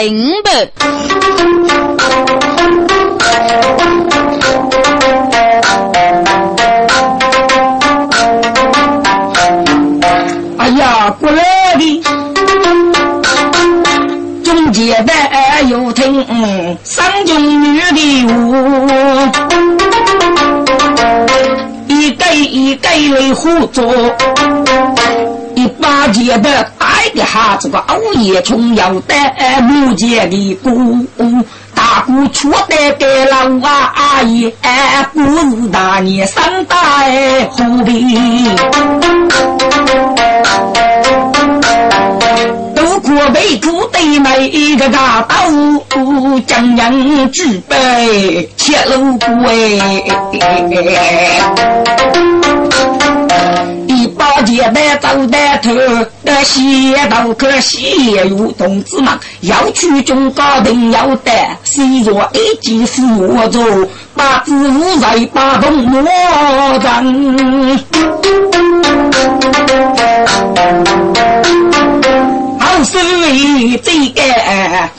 第五本。哎呀，过来的，中间的又听三中女的舞，一个一个来合作。一把剑的带的哈子个熬夜穷要得木剑的鼓，大鼓出得给老啊阿姨，不是大年三大虎皮，都可被土堆埋一个大刀，将人举杯切路鬼。八戒白走带头，那西道可西有同志们要去中高定要得，虽若一级辅助，把子午在把东莫争。好是为这个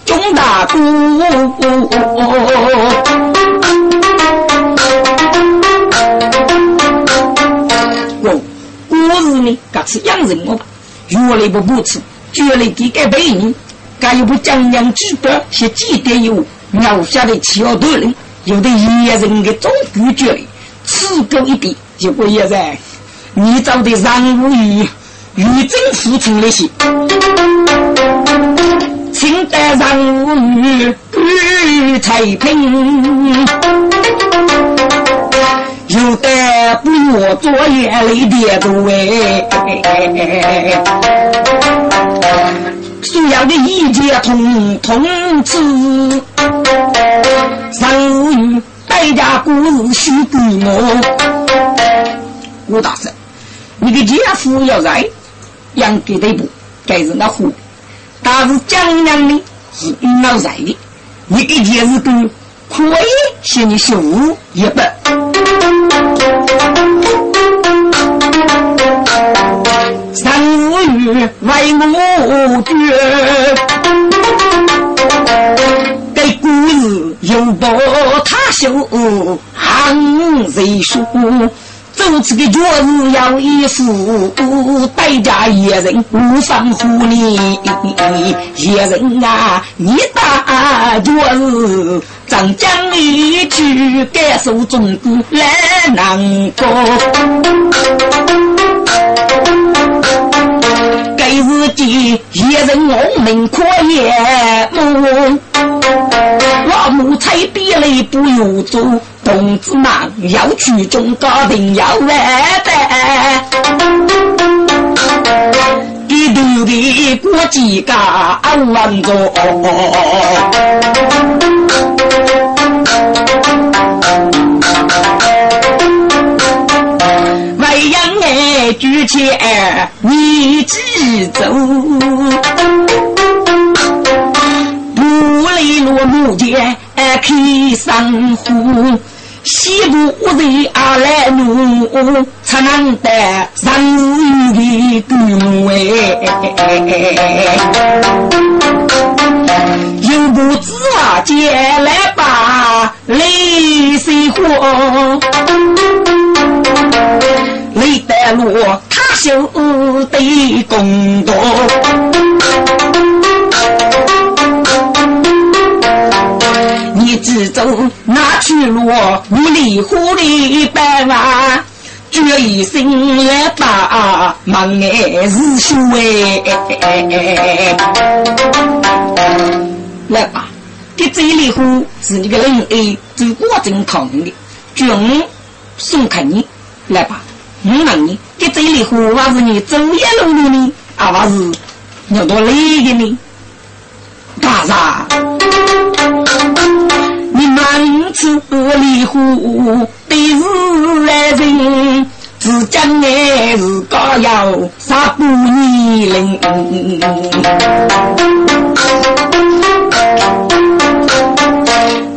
中大姑。噶次养人我吧，越来不不吃，绝来给给别人，噶又不讲养举报，些几点有鸟下的七号多人，有的野人的总拒绝的，吃够一点就不野人，你找的让我与与政府出那些，请得让我与与太平。有的不我作业累的多哎，所有的意见通通知，上午代价故事须给我。吴大生，你的姐夫要在养给的不？该是那户，但是江娘的是老在的，你给姐是个可以写你修一本。三为我绝，给故事又把他修行谁说？走这个脚是要一副代价，一人无上乎你一人啊，你打脚是长江一去感受中国来难过。自己一人我们可也母，我母才比来不由做。同志们要去中高定要完蛋，一头的国际家稳着，儿举钱你记走，不离落木剑开山户。西部人阿来路，才能得人的恭维。有不知啊，借来把泪水活。雷得路，他修得公道。你只走哪去路？你离湖里百万，决一心来把忙爱是修哎。来吧，这这里湖是你个人哎，走过正讨论的，军送给你来吧。我问你，这这里湖还是你走夜路的呢，还是要多累的呢？干啥？你满处离湖的是来人，只讲爱是高要杀不年龄。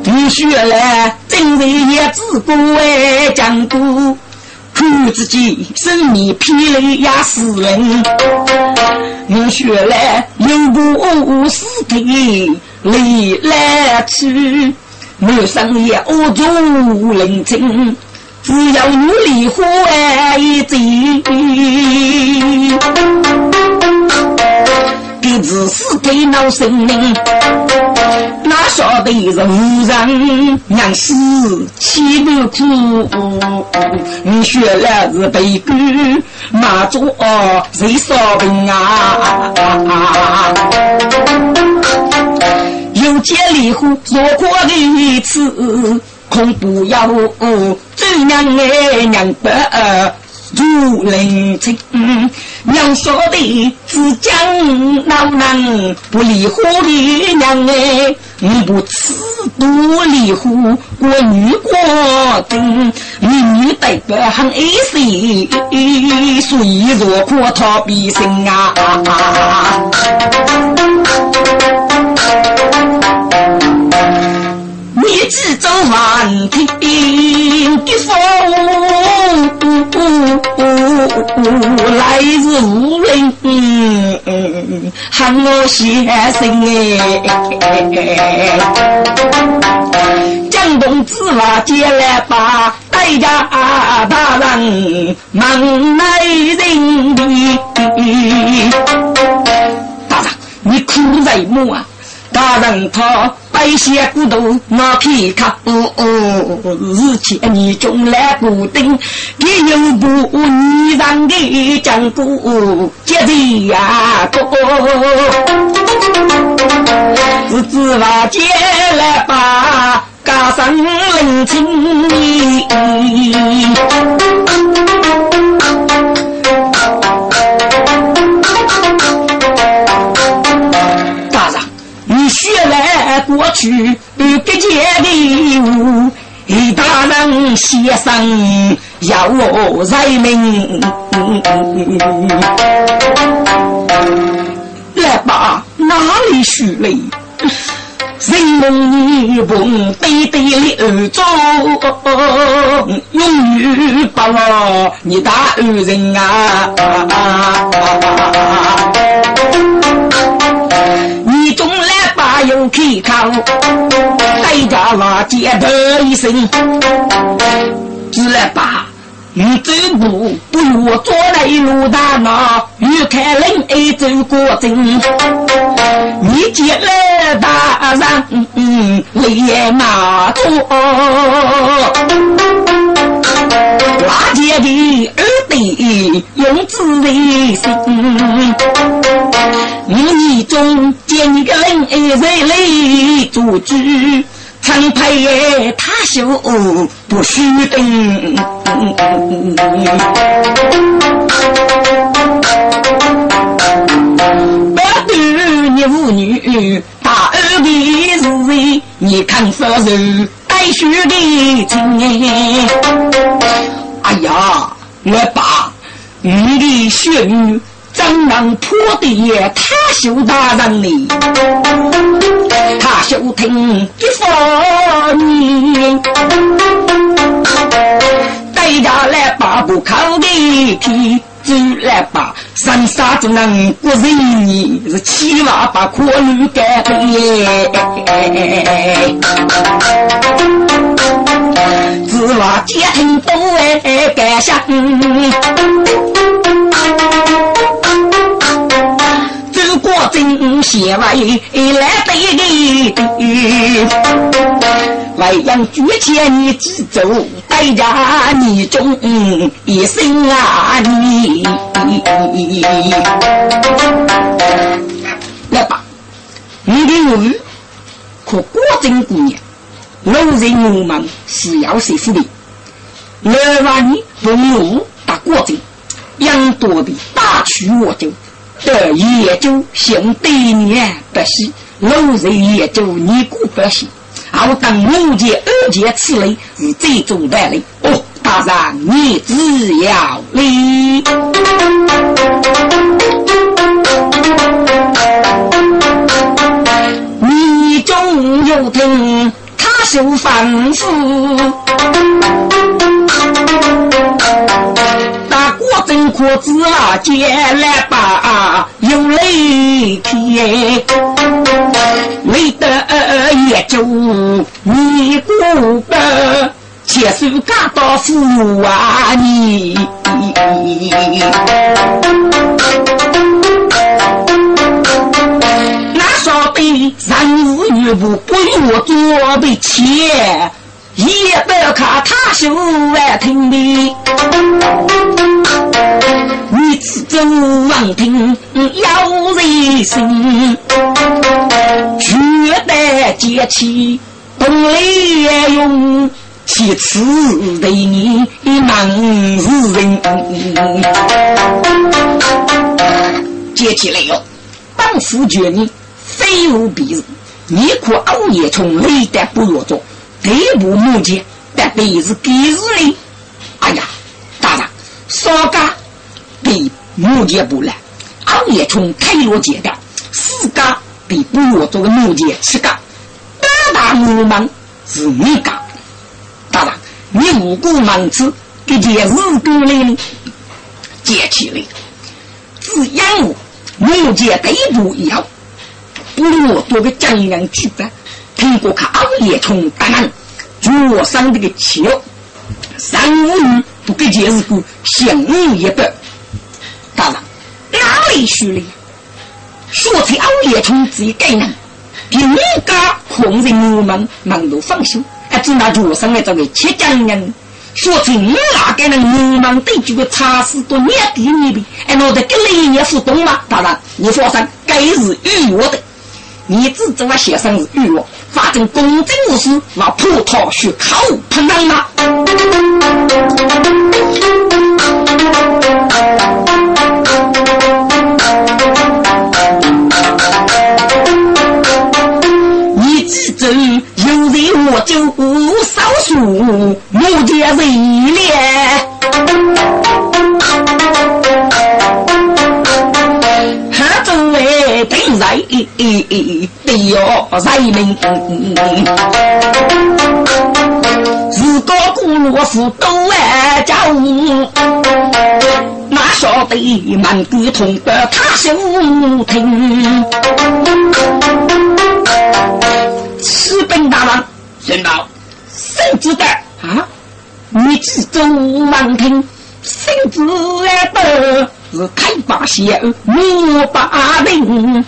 你学来真人也只顾爱讲故。我自己生命疲累压死人，我学来有有不死的泪来去，没有生也恶足冷清，只要努力活一阵。给自私给恼生命，哪晓得人人娘死岂不苦？你学了是悲歌，马祖谁烧饼啊？有见离婚若过的一次，恐不要这娘哎娘不。如林清，娘说的只讲老人不离婚的娘哎，你不吃多离婚过女过丁，你女代表很爱惜，所以若可逃避生啊。你只走满天的风，来日无人喊我先生哎。江东子话接来把代家大人忙来人的，大人你苦在么啊？大人他。白些骨头拿皮卡，日前你中来不定，你又不你让的讲故接的呀多，日子话接来吧，加上冷清。过去不给钱的物，一大人先生要我认命。来吧，哪里学来？人梦梦对对的做，永远把我你大恩人啊！有口靠，代价拉接的一声，只来把你走步不如坐在路大马，欲看人爱走过阵，你接了大人累马多，拉接的二弟用自为心。你中见一个人爱在泪做主，常配他修不许等。不对你妇女大儿的是为你看夫人带血的情哎呀，我爸，你的血女。张能破的他修大人呢，他修听一方年，带家来把不靠的皮走来把三沙子人过人是七娃把可女改变，只话家庭都爱改想。真贤为来对的，为养举钱你只走，代价你中一生啊你。来吧，你的女可果真姑娘，老人我们是要谁福的？来吧，你不我打果真，养多的大取我就。得也就兄弟年不喜，老人也就你过不喜。我等五件二件此类是最重的嘞。哦，大人你只要礼。你中有听他修凡夫。我真可知啊，接来把有泪天，为得也就你过得，且是家到父啊你。那说的人无女不不我做的钱。一百卡他修万听的，女子走王庭要人心，绝代节气动力用，其次对你忙是人。接起来哟，当夫绝你非无彼日，你可熬夜从雷的不落着。第一部木剑，但得是给日的。哎呀，大人，少家比木剑不难，熬夜从开罗接的，四家比不我做个木剑七家，大大木门是你家。大人，你如果忙子给件事过来呢，接起来，只养我木剑对不一样，不如我多个江洋举办。听过看熬夜从大人。脚上这个球，三五女不给解释过，相应一百。大人，哪里去了？说起熬夜虫子一概念，第五家空人我们忙都放心，还只拿脚上的这个七江人。说起你哪个人我们对这个差事多年地你的，哎，我的跟你也互动吗？大人，你放心，该是预我的。你只做我先生是预我。反正公正无私，那葡萄树靠碰上了。你记住，有人我就少数，目前为了。在得要人民，如果古罗夫都爱教，哪晓得满沟通的他兄听？启禀大王，宣报，圣旨的啊，你只走满听，圣旨来的。是开把血，木把令，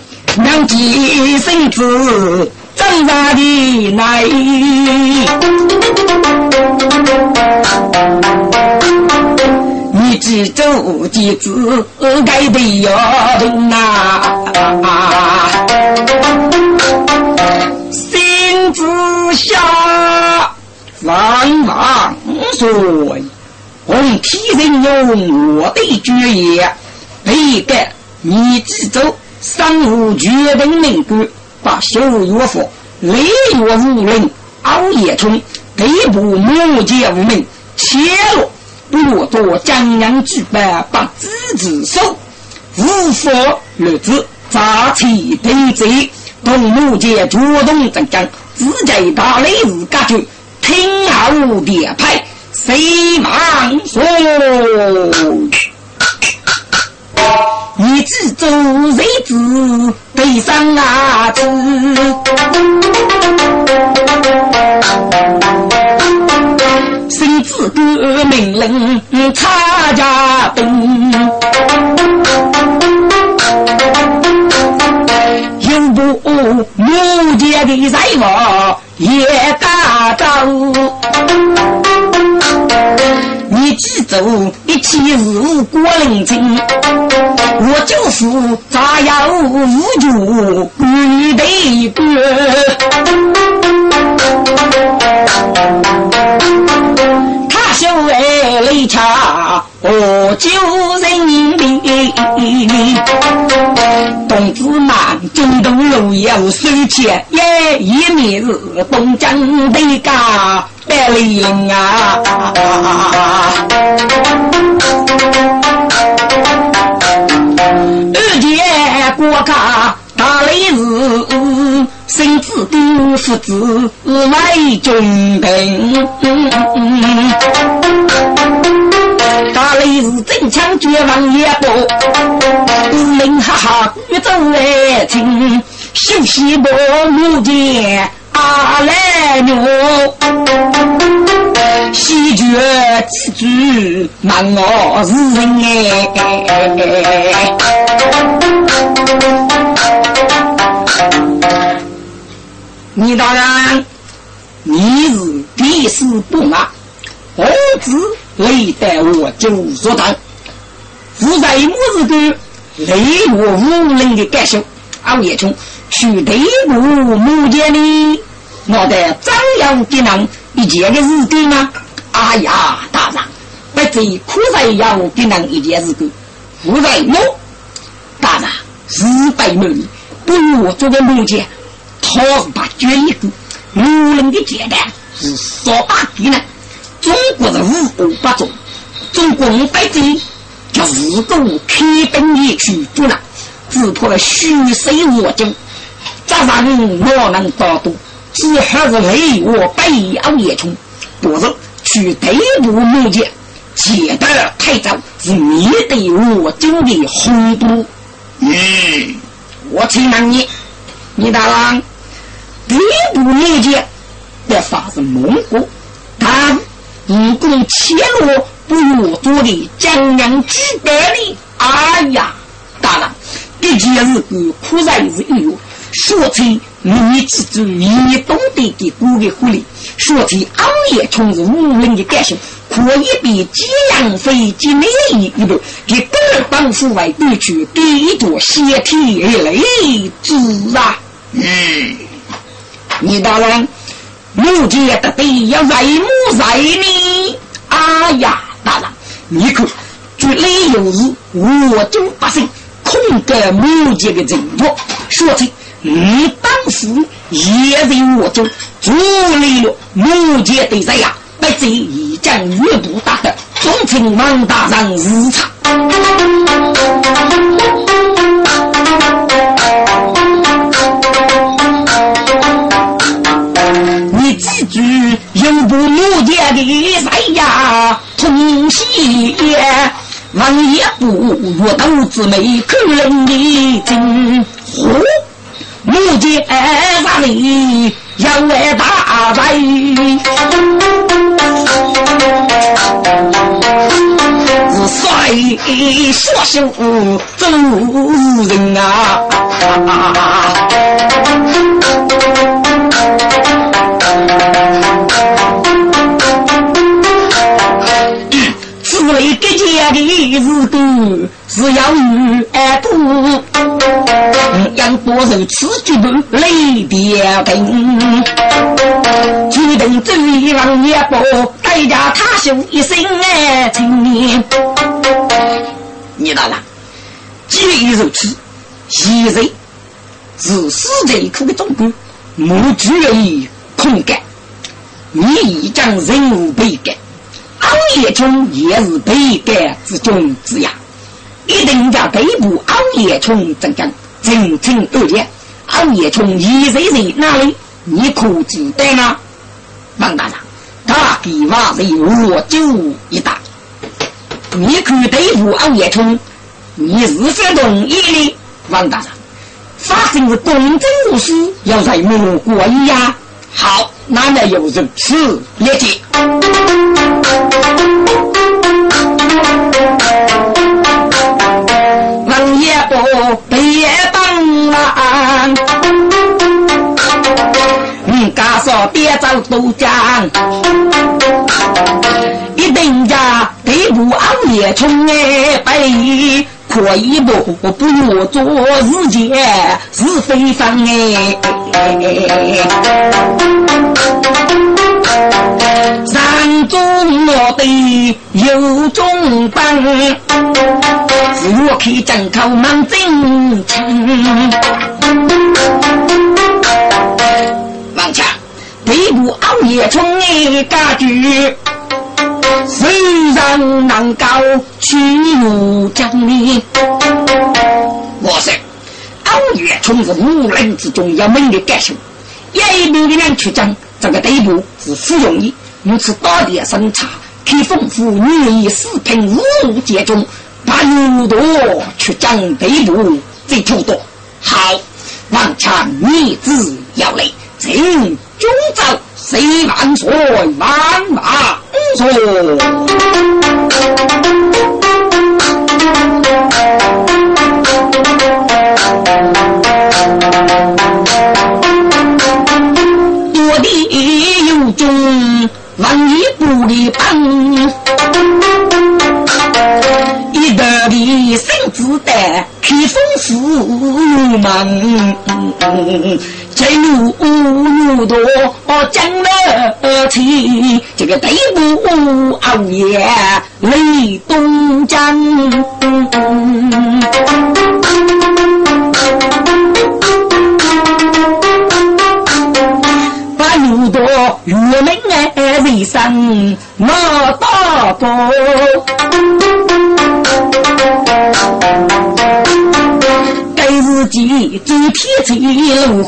两吉生子，正大的来。你只走几子，该得要听呐。心子下，万万岁。红天人用我的主意，一个你记住，三五决定能够把修药佛雷月无人熬夜冲，内部木剑无名，切落不落多江洋举办把子子手，无法日子杂气对贼，同木剑主动增加，自己大雷日感觉听候点派。谁忙说？你只做谁子悲伤啊子？谁子个命令差家兵？有不木匠的财物也打造。记住，一切事物过冷静，我就是咋样无助，你得过。他修为雷差，我救人命。东子满，中东路有收钱，耶，一面是东江的家。百灵啊！二姐国家大雷日，孙子跟父子来军兵。大雷是真枪绝望也多，五灵哈哈越走越近，休息不目见来牛，喜鹊此句难我是人哎。你大人，你是第四不马，儿子累得我就说当，负在母日个雷我无能的感受，熬夜中去对付母家的，我的张扬的人一件的日子吗？哎呀，大人，不最苦在要的人一件日子，负在我，大人日百门，不如我做个母家。他是把决一个无人的简单是少把敌人。中国是五五八种，中国五百军就是个开兵一去做了，只怕虚岁我军，加上我能打多，只还是累我北欧也冲，不是去对付木剑，接得太早是面对我军的轰都。嗯，我请问你，你大郎。第一部年间的发是蒙古，但武功切落不如做的江洋举百里。哎呀，大郎，这件事个苦在是有，说起你之主，你懂得的古的狐狸，说起熬夜从事无人的感受，可以比揭阳飞机美一一步，给各帮府外地区第一座先天而来之啊，嗯。你大人，目前的得要在母在呢。哎呀，大人，你可绝对有是我中百姓控得目前的政府，说起你当时也在我中助力了目前的这样，不知已将越不大的，忠请王大人日常。有部木家的赛呀，同喜王爷不若斗子眉，可人的真火。木家啥里要来大灾？是帅说秀走人啊！为这家的日子是要与儿度，杨波受此举不泪点灯，决定走一王一步，代价他修一生爱青年。你到了，既然如此，现在是死在苦的中国，莫惧于空干，你已将任务被改。熬夜虫也是被改之中之一，一定叫北部熬夜虫增加，真正恶劣。熬夜虫一在在哪里？你可知道吗？王大人，他给娃是我就一打。你可对付熬夜虫，你是否同意的？王大人，发生是公正无私，要在某国一呀。好，那来有如此列解。王爷不别帮忙，你家说别走都江，一定家对不熬夜冲哎背。可以不不我做事情是非方哎，山中我的有中班，是我开张口忙真诚。王强，对不熬夜冲哎家具。虽然能够屈辱将你，我说，熬夜从是无人之中要猛的感受，一流的人去讲这个地步是不容易。如此大的审查，开封府女以四品五路接中，把牛多去将北部贼偷多。好，王强逆子要来，请中走，谁万岁万万岁。门，进入牛多讲了起，这个对不熬夜雷东江。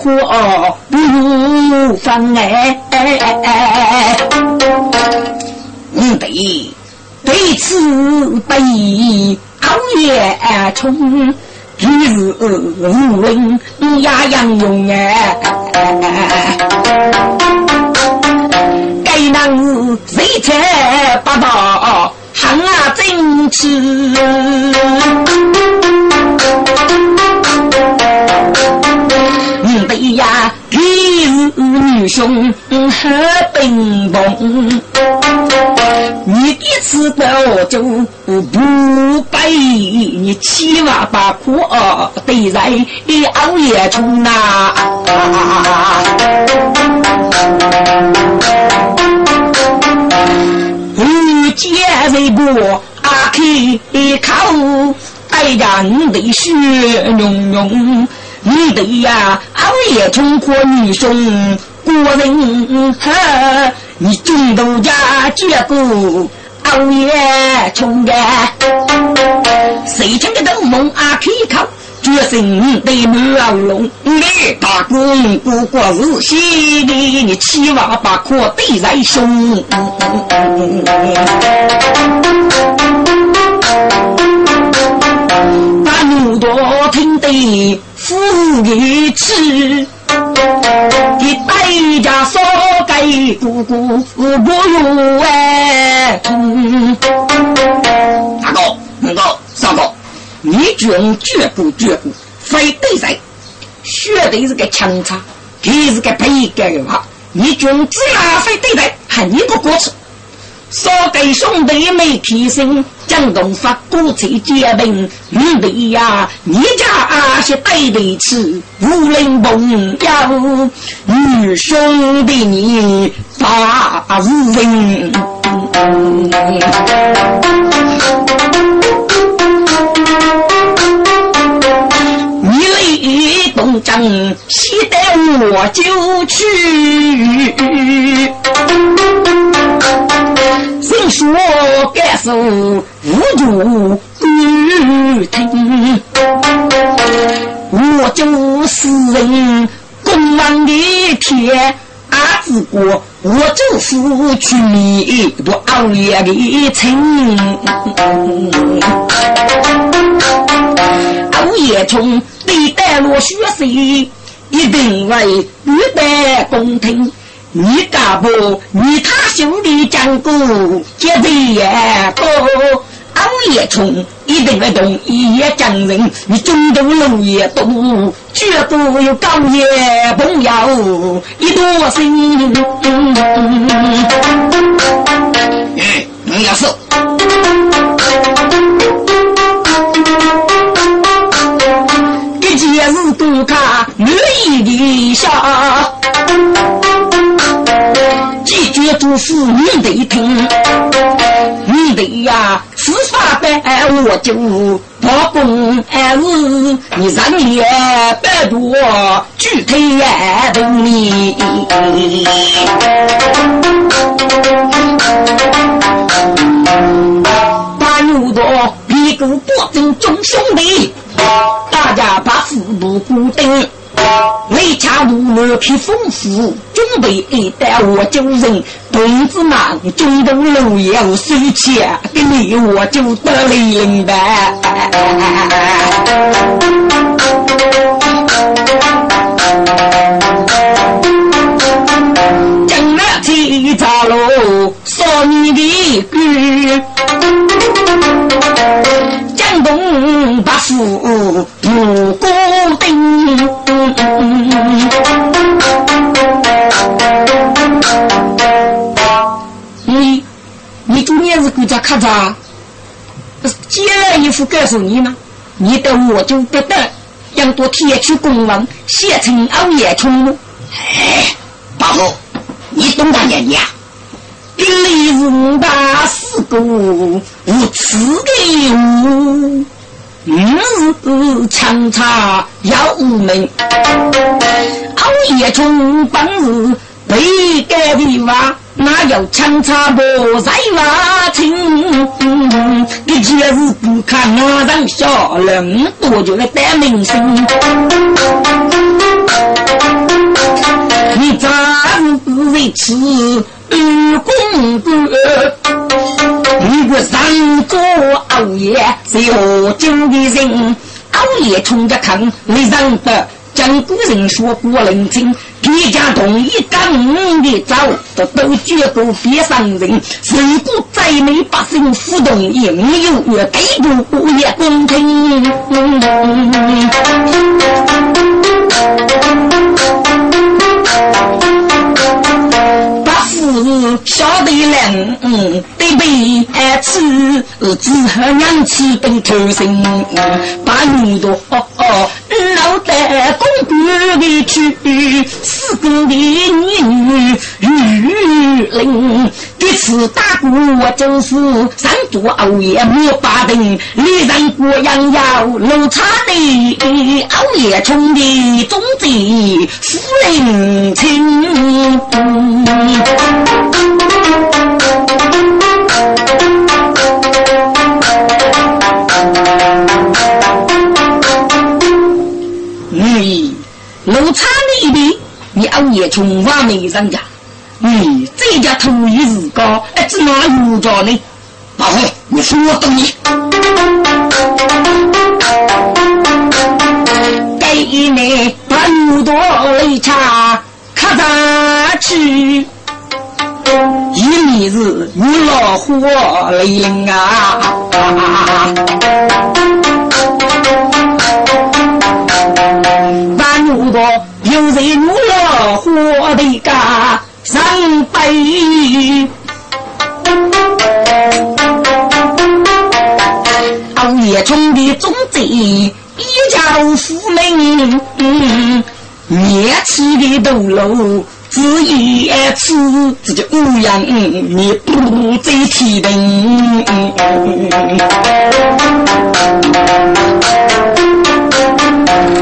我不放哎。嗯，对，对此不宜熬夜冲，日无熬夜中呐。接这个阿开口，哎呀，你的血浓浓，你的呀，熬夜冲过女兄，果人呵，你中都家结果熬夜冲的，谁听得到梦阿开口？决心对满龙，你大公不过是西的，你七万八可对在胸。把牛多听得富裕吃，给代价少给姑姑不如哎。你军绝不绝不，非对谁？绝对是个强差，他是个背干的话，你军只拿非对待，还你个过去。少给兄弟没提升，江东发国才结兵，你弟呀，你家阿些对得起，无人朋友，女兄弟你发人。东张西带我就去，谁说该是无主于听？我就是人公王的天阿子哥，我就是去你多熬夜的情，熬夜从。对待落学生，一定为预备公听。你干部，你他兄弟讲过，绝对也不熬夜冲，一定会同意也讲人。你中途路也多，绝不有高夜朋友一多心。哎，你要是。也是多看满意的笑，几句祝福你得听，你得呀，司法办我就保公安事，你人也百多，具体也等你。把牛多一个保证众兄弟。大家把四部固定，每家路乐皮丰富，准备一袋我就人，同志们，中东路要收钱，给你我就得零呗。正那天早喽，少你的歌，江东八府不孤丁。你，你今年是国家科长，接了一副告诉你吗，你的我就不得，要多贴去公文，写成熬夜冲。哎，八虎，你懂得点呀？兵力是大四个无耻的无。日强茶要无门，熬夜冲本日被改的话，哪有强茶不在瓦清？这节日不看那人笑，人多就来带名声。你咋日为此二公公？如果上桌熬夜是何经的人？熬夜冲着看，你认得？讲古人说过冷静，别家同一干的早，都都绝不别伤人。如果再没百姓互动，也没有越对不也公平。就是晓得嘞，嗯。得被爱吃，只好娘吃等偷生，把牛多脑袋公关的去，四个的女女人，这次打鼓我就是三座熬夜没把灯，女人过样要露茶的，熬夜冲的总贼夫人亲。路差那边，你熬夜从外面人家，你这家土一日高，哎，只哪有着呢？老黑，你说我懂你。给你把牛多擂茶卡上去。一米日你老火雷灵啊！有人如老火的家上辈，熬夜中的种子一家富民，灭起的斗楼。只一次，这就乌鸦你不再提灯。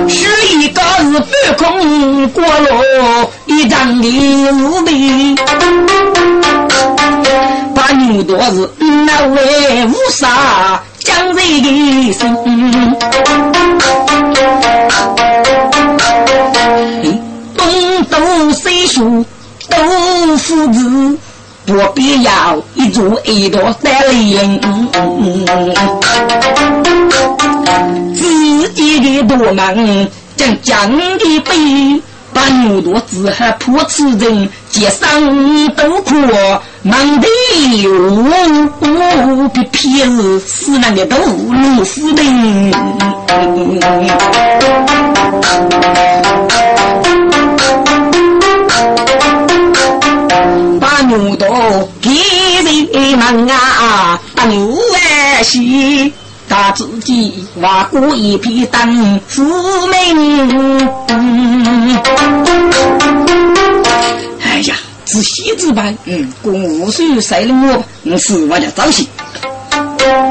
许一个是半空过路，一张的无比，把牛多是那位无杀将人的心。东都岁数都父子，不必要一座一朵三零。自己的多忙，将将的背，把牛肚子还破此人，街上都哭，忙得无比皮子，死难的都路死的。牛多给人忙啊，打牛儿戏，把自己挖过一匹当富民。哎呀，仔细子办，嗯，公务水塞的我，嗯，是我家早些，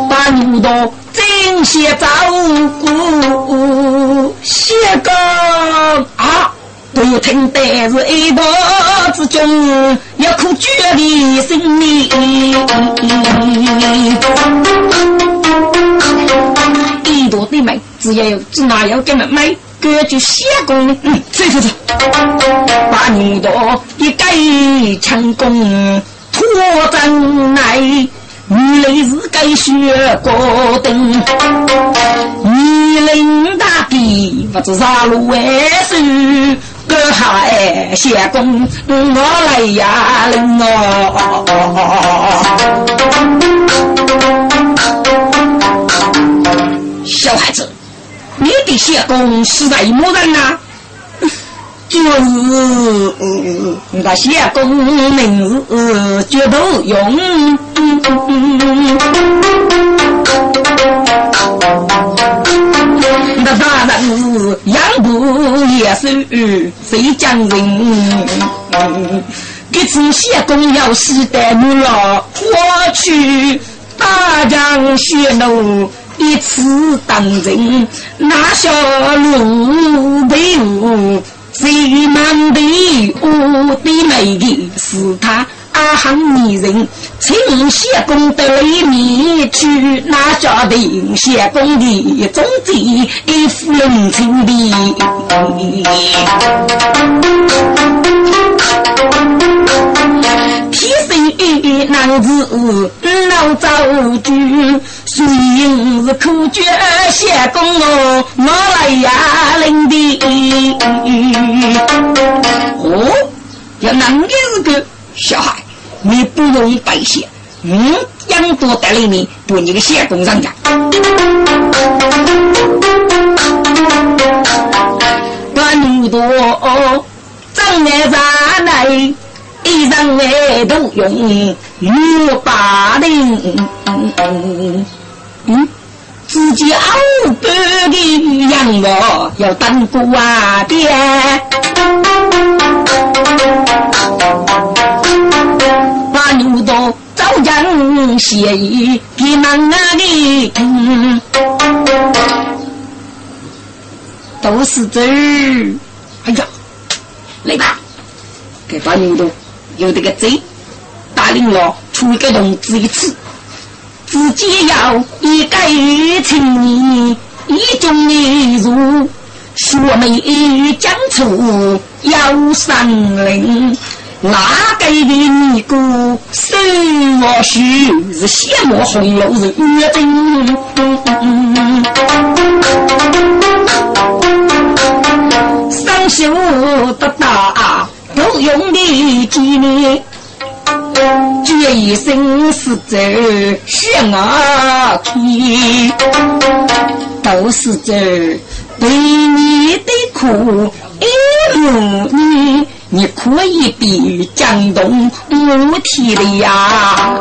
把牛多真些照顾，些个啊。不听得是一道之中，要苦绝的心命。一朵的美，只要有只哪有给们买，根据写功，嗯，走走走，把牛刀一改成功，脱真来，你来是该学过灯，你领大地不知啥路为首，哥还写功，我来呀领哦，小孩子。你的谢公是在么人呐？就是那谢公名字叫头用，那当然是养不野兽谁将人？这次谢公要是得木了，我去大江血路。一次当真，那小路被误，最难的我的美丽是他阿行女人，请谢公的面去，那家的谢公的种子一副人情的。天生男子老早就。虽然是苦绝谢公哦，我来呀领的。哦，要哪个是个小孩？你不用白谢，嗯，养多带领你，不你个谢公上家。管那多，长来长来，一人来都用六八零。嗯，自己熬白的羊肉要当瓜爹，把牛刀早将写意给忙啊的，都是字儿。哎呀，来吧，给把牛刀有这个贼带领了出一个笼子一次。自己要一改情义，一种一如说没讲出要三零，哪个的尼姑手我须是血墨红楼是月灯，三修得大都用的几年。决一生死走血啊去，都是走对你的苦一路你，你可以比江东母体的呀。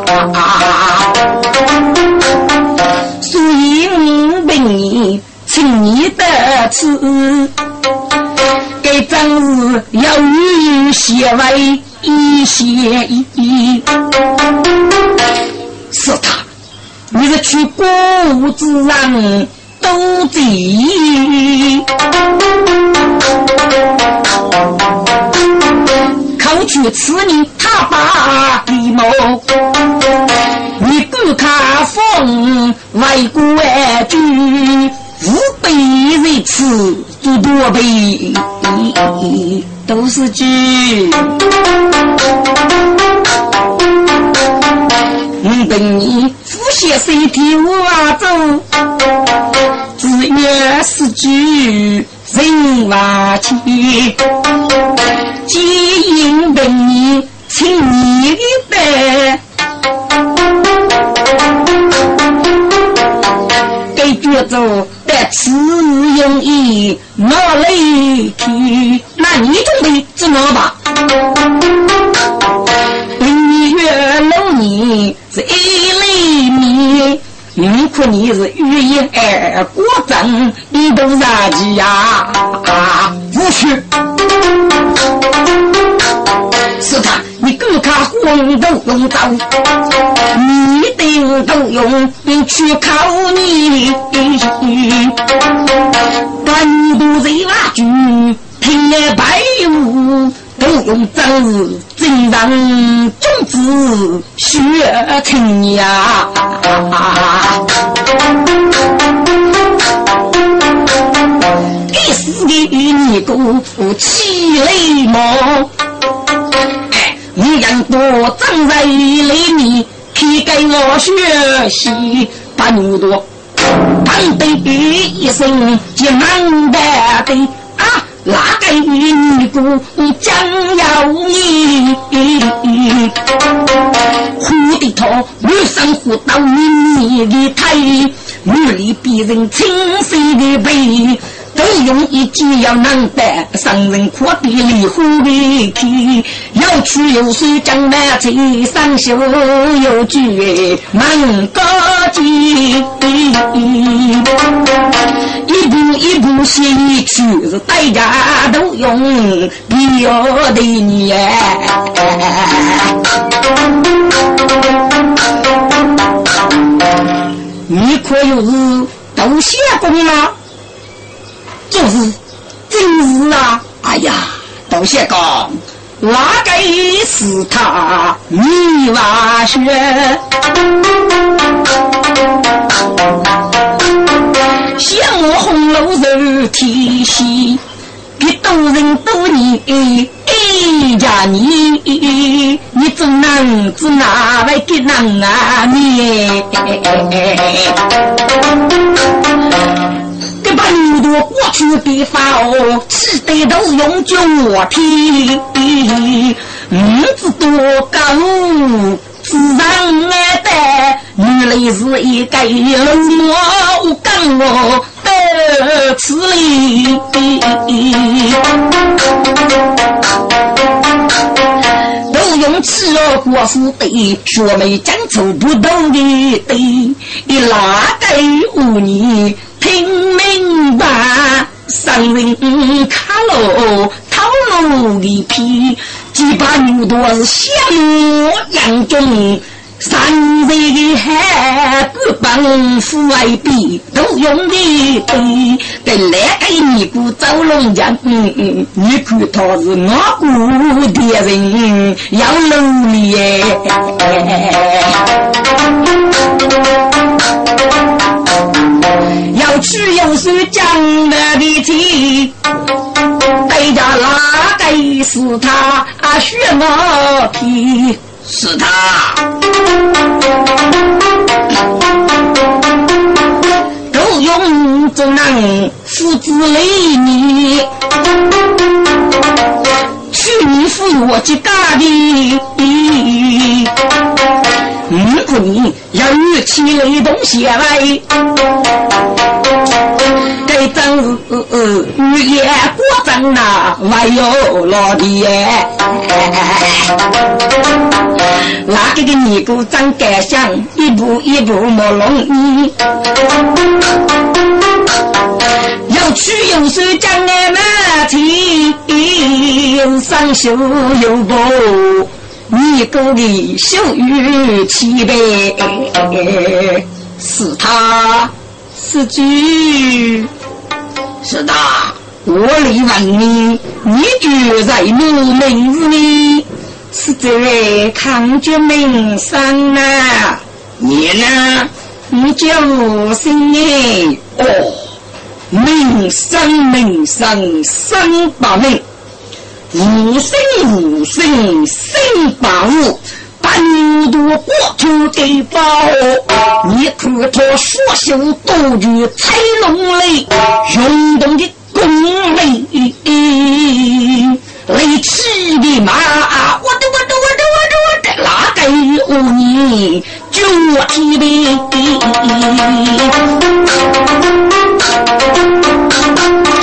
所以我问你，请你得此，真是要与写为。一些一，是他，你是去国务之上都贼，口去吃你他。把地毛，你敢看风外国外居，五百人吃多多倍。都是句，我等你呼吸身体我走，只愿是句人话气，既因等你请你一杯，给脚走。此用意哪里去？那你准备怎么办？明月老你是一厘米，云哭你是语言二果真，你都啥子呀？不去，是他。你给看红豆用刀，你定都用去考你。官渡人马军，平安白雾，都用真字真让种子学成呀。一时的尼姑起来么？哎，你人多正在里面，可给我学习，把牛多，当得一声就难得的啊！哪个尼姑将要你？胡的头，女生胡到你你的腿，女里别人清晰的背。都用一句要能得，上人阔地里虎的去，有曲有水讲难听，上秀有句蛮高级。一步一步写一曲，是大家都用必要的你。你可有是都写过吗？就是，真是啊！哎呀，窦先讲，哪个是他？你话说，像我红楼人提戏，给多人多年一家你，你只能只哪位给人啊你？给把牛多我去的法哦，气得都用脚踢，五子多高，自然爱的，原来是一个冷漠刚我的此理。都用气儿过是对，学妹讲出不懂的对，你哪个无你？听明白，上人卡喽，套路一批，几把牛多是相养中，三岁的孩子帮父爱比，都用的对，跟来个尼姑走龙江，你看他是我姑的人，要努力。要去有手讲那的题，对家哪个是他啊？血毛皮是他，都用着那父子类你，去你父我去干的。嗯，不你要与其雷动下来，这真是雨夜过阵呐，还有老天。那个个尼姑真敢想，一步一步莫容易。有屈有手将俺们提，上修有步。你哥的秀玉七杯，是他是句，是的。我来问你，你住在哪门子呢？是在康觉门上啊？你呢？你叫什么？哦，门上门上三把门。无声无声声把物，把牛多过头给包。你看他双手多具彩龙雷，运动的功力，雷起的马，我的我的我的我的我的，哪个无你脚踢的？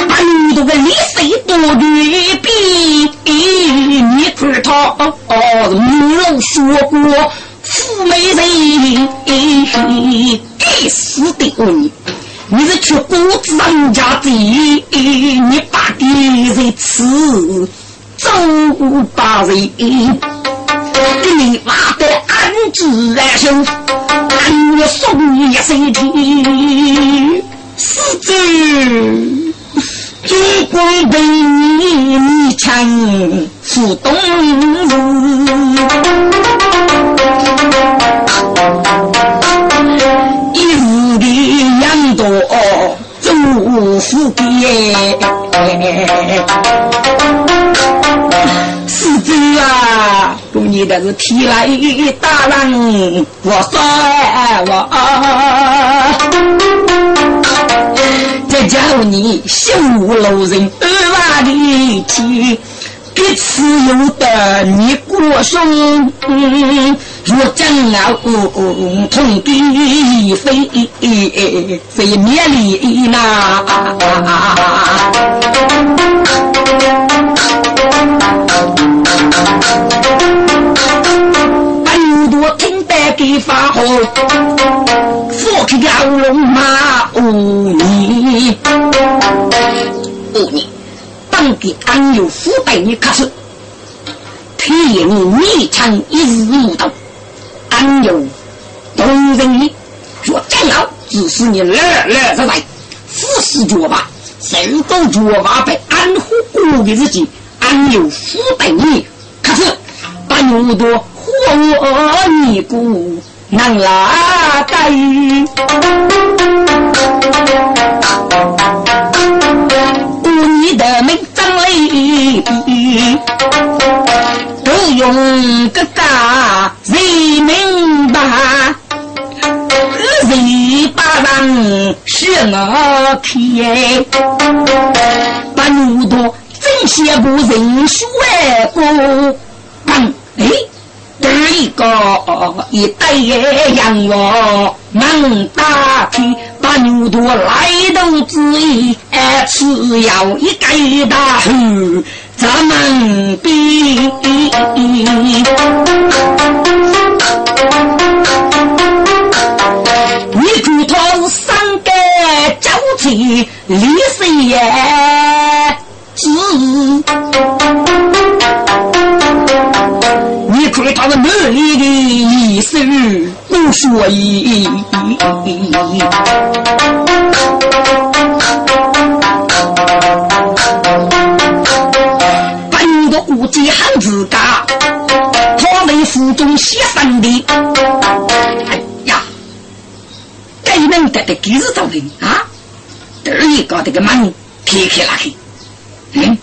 把牛多个力水多具比。你看他哦，母老说过，富美人该死的你，你是去过人家的，你把的人吃，走把人给你挖得安置安生，俺要送你一身体，死者。主公被你抢，赴东吴。一日的养多，祖父爹。四子啊，祝你的是天来大浪，我说我。啊啊啊啊啊啊叫你修路人二万里去。一次有得你过生，若将要同地非非灭离那。给发号，佛去要龙马五你五你。给俺有腐败你可是，体验你强一日无道，俺有同人你，若将要只是你二二之外，富士绝吧，谁都绝吧被俺虎过的日子，俺有腐败你可是，把牛多我你姑能拉带。你的名张雷，都用个大人明白，人把人是我天，把牛多真些不人学过，嗯，哎。第一个一代洋娃能打拼，把牛多来都之意，吃要一盖大户，咱们比。你骨头三个交替，历史也知。他的满脸的意思不说一，本个估计很自家，他们府中写生的。哎呀，该能得的几日早的啊？第二一个这个门开开拉开，嗯，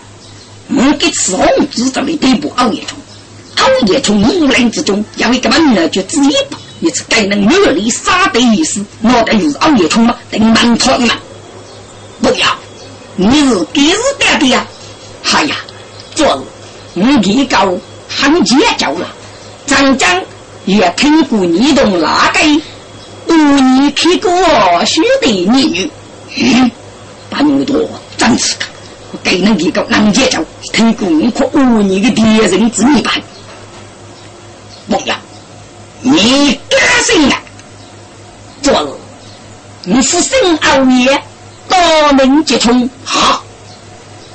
我给吃红子这里对不熬夜。熬夜从木林之中要一个门呢，就只一把，一次该能热力杀的意思，那等于是熬夜虫吗？等满团嘛？不要，你是给日干的呀？哎呀，做你一高很结交了，张江也听过你懂那个，五你听过学的你，嗯，把你多真是的，给能一个能结交，听过你可五你的敌人之一般。不要，你干什么？昨日你是生熬夜，大门接冲，好，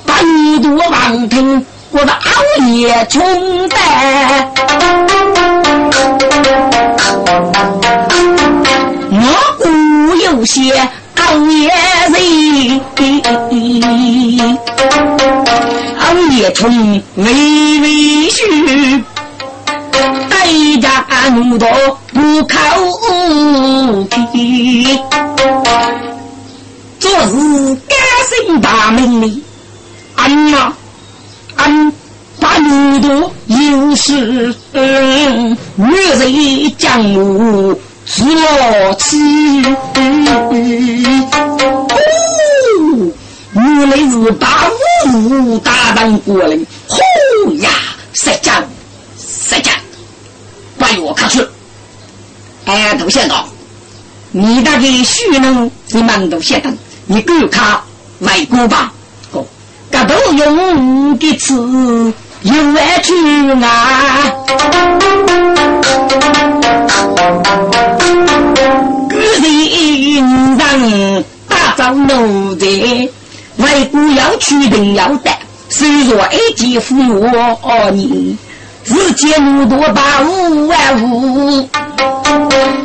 半度王庭，我的熬夜冲的，我故有些熬夜人，熬夜冲微微虚。一家奴多不靠皮，昨日改姓大名里，俺呐，俺把奴多有事，女人将我自我妻。哦，原来是把武大当过来，呼呀，实讲实讲。哎，我看去，你那个虚能是蛮多县长，你给我看外国吧？哦，这都用的词有外去啊，个人打造奴才，外国要去定要得，虽说一级服我你。自己路多把五万五，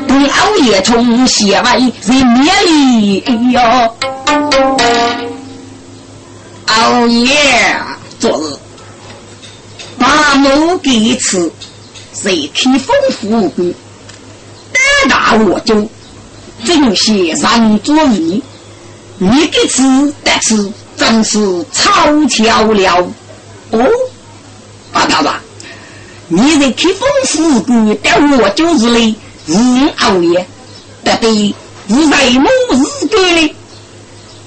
对熬夜从写完人灭力哟。熬夜昨日把某给吃，谁去丰富过？胆大我就正写上作业，你给吃得吃真是超巧了哦，啊大子。你在开封府官，但我就是嘞，是熬夜，得对是为么是干嘞，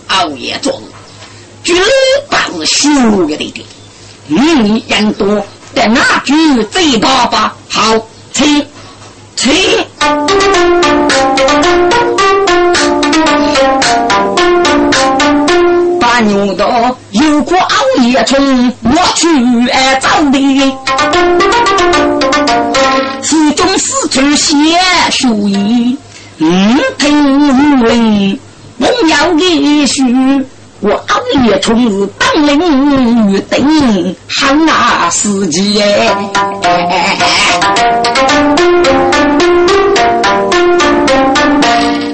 熬夜做事，绝不是虚的的。嗯，人多，但那句最大吧，好，请，请。把牛刀有过熬夜虫，我去挨找的。府中四处写书意，嗯，听令，我要的书。我熬夜从日当令预定，喊那司机哎，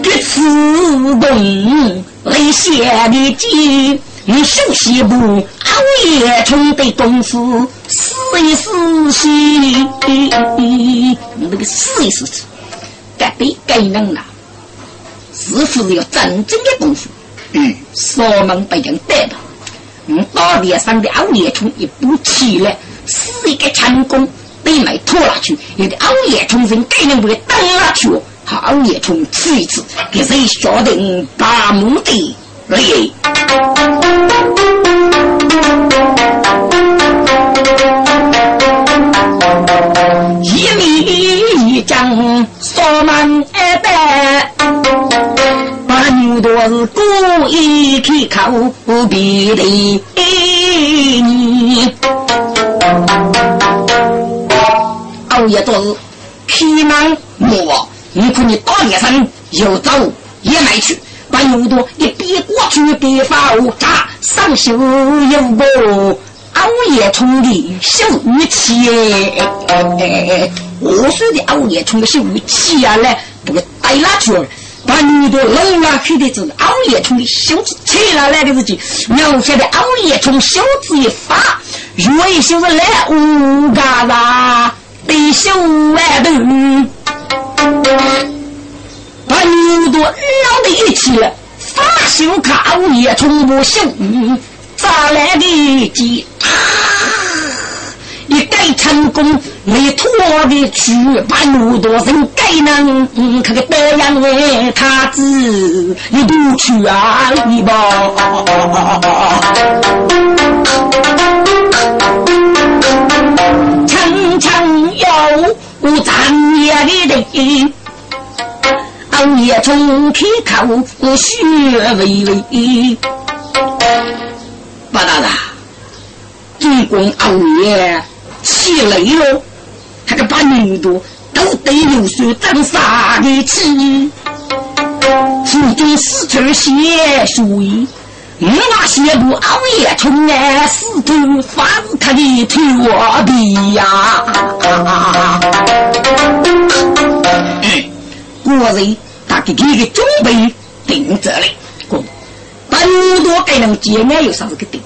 这次动雷写的急，你休息不？熬夜从的功夫，试一试试，那个试一试试，该对该能了，师傅是。要真正的功夫。嗯，锁门被人逮到，嗯，大地上的熬夜虫一步起来，是。一个成功，被埋拖下去，有的熬夜虫人该能不给蹬下去，好熬夜虫吃一次，给谁晓得大目的嘞？一米一丈，锁门二百。牛多是故意开口别的你，熬夜做事皮囊磨，你。看你。大脸上又走也卖去，把牛多一边过去边发乌渣，上手又不熬夜冲的小武器，我说的熬夜冲的小武器啊来，不给带哪去了？把你的老拉黑的子，熬夜冲的袖子扯下来的自己，描写的熬夜冲袖子一发，若一袖子来乌嘎啦，得袖外头，把你的绕的一起了，发袖卡熬夜冲不袖，咋来的鸡？一改成功，没拖的去，把那多人改能，可个德阳哎，他子一不去啊，你吧。常常有战夜的人，熬夜从开口血微微，八大大，总共熬夜。气累了，他个把女的都得有说长啥的气，腹中四处血水，我那些不熬夜从来死头翻他的头皮呀！果然，他给给个准备定这里，过，把女的给人接来有啥子个定？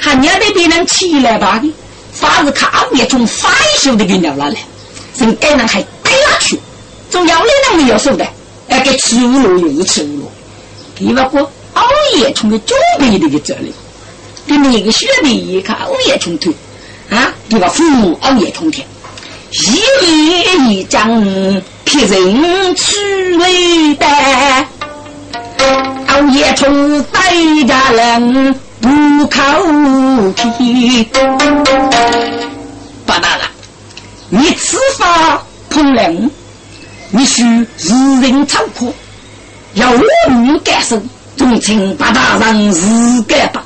还要得别人起来吧的。反是看也从翻修的给鸟拿来，人该人还该哪去？总要你那没有手的，哎，给吃五路又是吃五路，给不过熬夜从的准备的个责任，给每个学弟一看熬夜从头啊，对吧？父母熬夜从天，一面一张骗人去来的，熬夜从代家人。不口皮，不大了。你此法碰人，你需日人操课，要我女感受，总请八大人自个吧。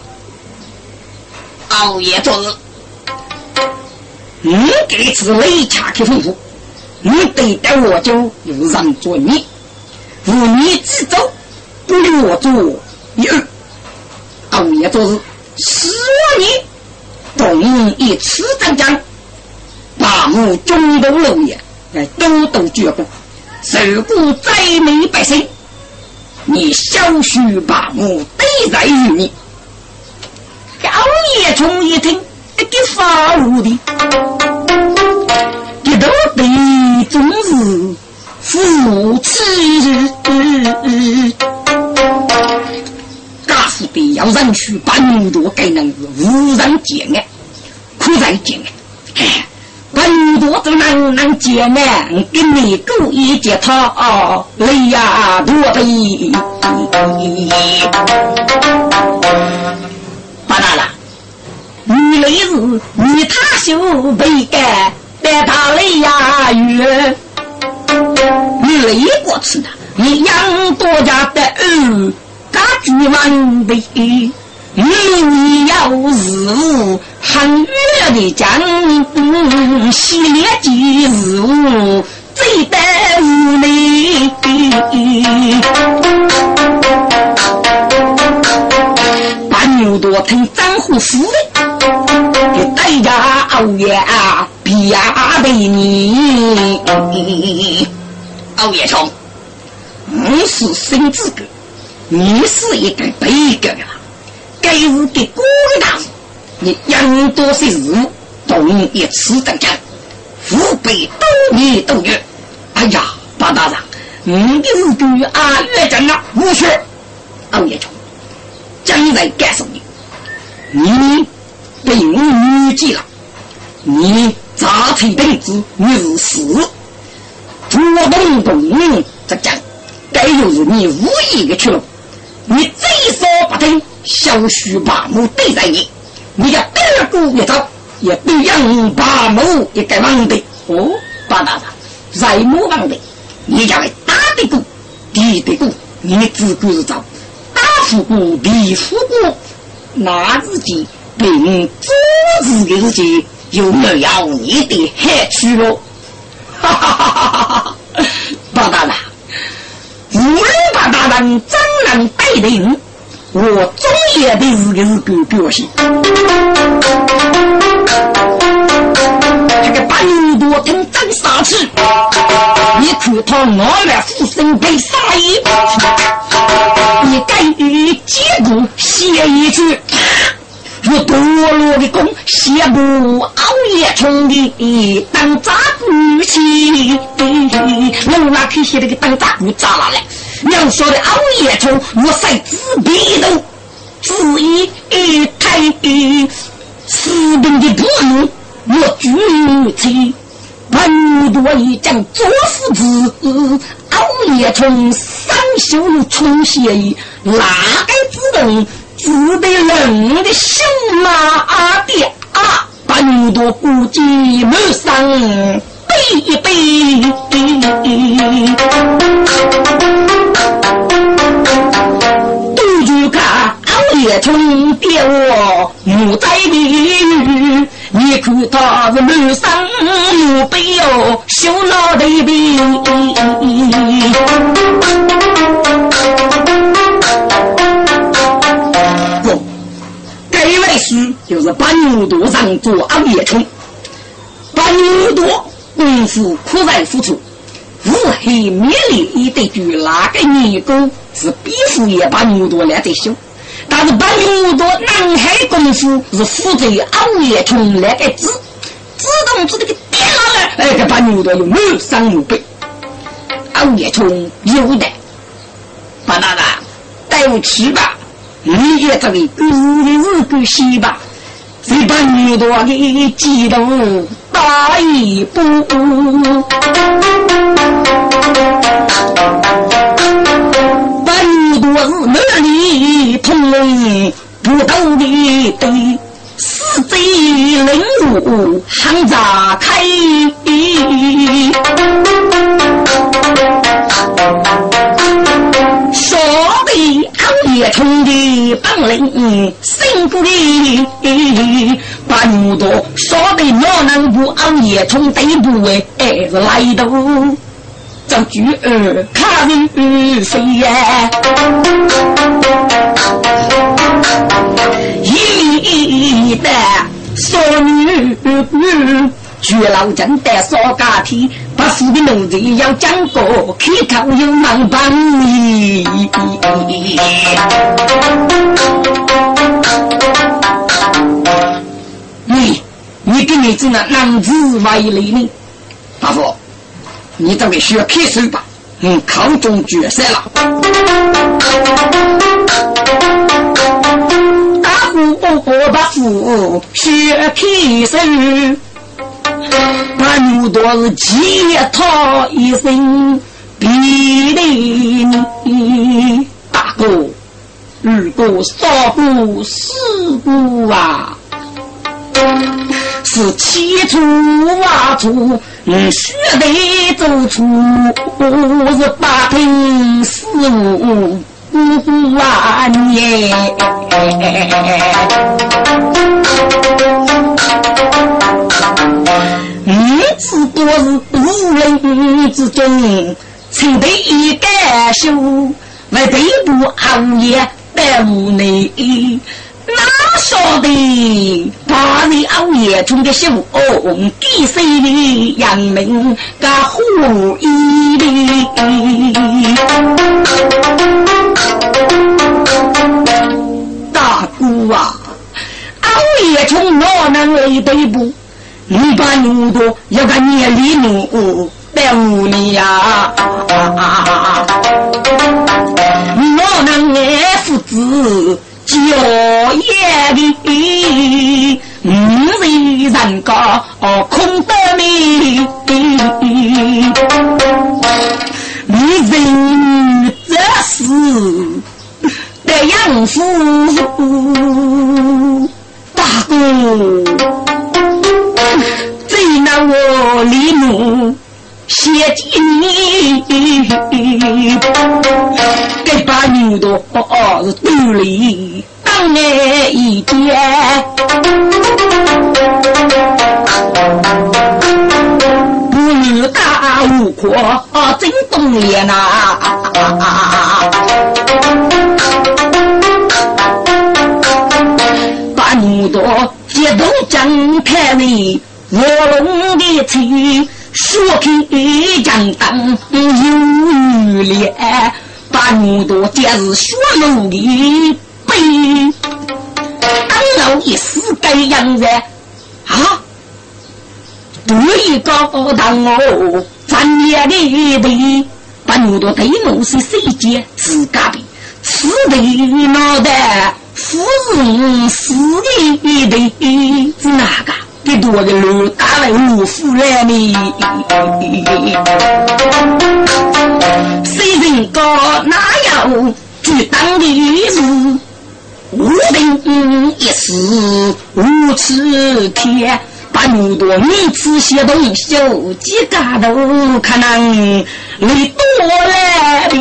熬夜做事，你这次雷恰克吩咐，你对待我就有让做你，无你之走，不留我做一二。熬夜做事，十万年，动一次长江，大幕中都漏夜，来都都绝过，受过灾民百姓，你小许把我对在于你。熬夜从一听，一个发怒的，一道对终日夫妻。必要人去本多给人无人见爱，苦在见爱。哎，本多能见面，跟你故意接他，累呀多的。巴大了，你累是你他修背干，带他累呀远。你累过去了，你养多家的儿，家居万倍。你要事务很远的讲，系列的事务最得无理。把牛多听张虎说的，给大家熬夜啊，比呀的你。熬夜虫，我是新资格，你是一个背格的。该是给国大事，你养多些事，动一次登江，父辈都你都有。哎呀，八大人，你的日子阿月讲啊，无需熬夜中，将来告诉你，你被我女记了，你杂碎辈子你是死，主动动这讲，该就是你无意的去了，你最少不听。小徐把母对待你，你要得过一招，也对杨把母也该忘的。哦，八大人，再莫忘的，你将来打得过，敌得过，你只顾是找打富过，敌富过，那自己被我阻止的日子，有没有你的害处喽？哈哈哈哈哈！八大人，无论八大人怎能带领？我总也得是个是个表现。这个白牛多听真杀气，你看他我来俯身被杀一，你敢于结果写一句，我多罗的功，写不熬夜冲的当杂鼓去，我那去写那个当杂鼓咋了嘞？娘说的熬夜虫，我赛自闭的，自以太士兵的不能，我举起本多一将左夫子，熬夜虫三袖冲血衣，哪个只能只得人的小马的啊？本多估计没上。背一背，看熬夜虫别我木在里，你看他是满身木背哟，修脑袋皮。不，这位书就是把牛多上做熬夜虫，本多。功夫苦在付出，乌黑美丽一对句，那个女工是比夫也把牛多来得凶，但是把牛多南海功夫是负责熬夜从那个自自动自这个电脑了，哎，个把牛多有满伤无背，熬夜从有的，把大大带我去吧，你也这里日日够西吧。谁把女多给激动大一步？把女多是哪里通？不懂的对，死贼领路喊炸开。说的熬夜冲的本领，辛苦的把牛多说的哪能不熬夜冲的不为儿子来的，这句儿看谁呀？一的少女。绝老真的少家体，把死的奴才要讲过，开口又难帮你。你，你给你这那男子为例呢？大夫，你这个需要开手吧？嗯，抗中决赛了。大夫，我大夫需要开手。把牛多是乞讨一生，比你大哥，如果少过四哥啊，是起初挖出，血泪走出，是八品四五。万年，你是多是无人之中，请得一干秀，为这部行业耽误你。晓得大人熬夜中的秀，给谁的杨明个胡一的？大姑啊，熬夜中哪能来对不？你把牛多要个年里奴耽误你呀！哪能爱父子？叫夜里，五人人家空得你，你人这是的养父，大哥，最那我李母。谢谢你，把牛多是肚里当爱一点，不女大无阔真动脸呐，把牛多接都张开你卧龙的嘴。说给江当是血肉的背，当我一死该样子啊！对一个当我咱也的背，把牛多对我是谁家自家的，死的脑袋，夫人死的的是哪个？给多的路打来五夫来呢？谁人高哪有举当的事？无定一时无此天，把牛多女子些东西几家都可能你多来的，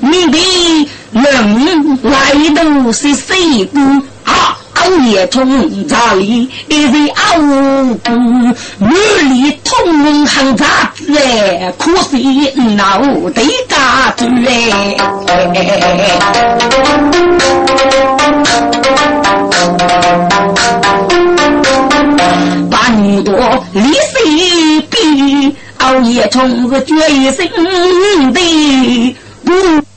你的人来都是谁的啊？半夜中早里，一人阿五姑，女里通行杂子哎，可惜脑袋嘎住哎。半多离水比，熬夜中是决心的不。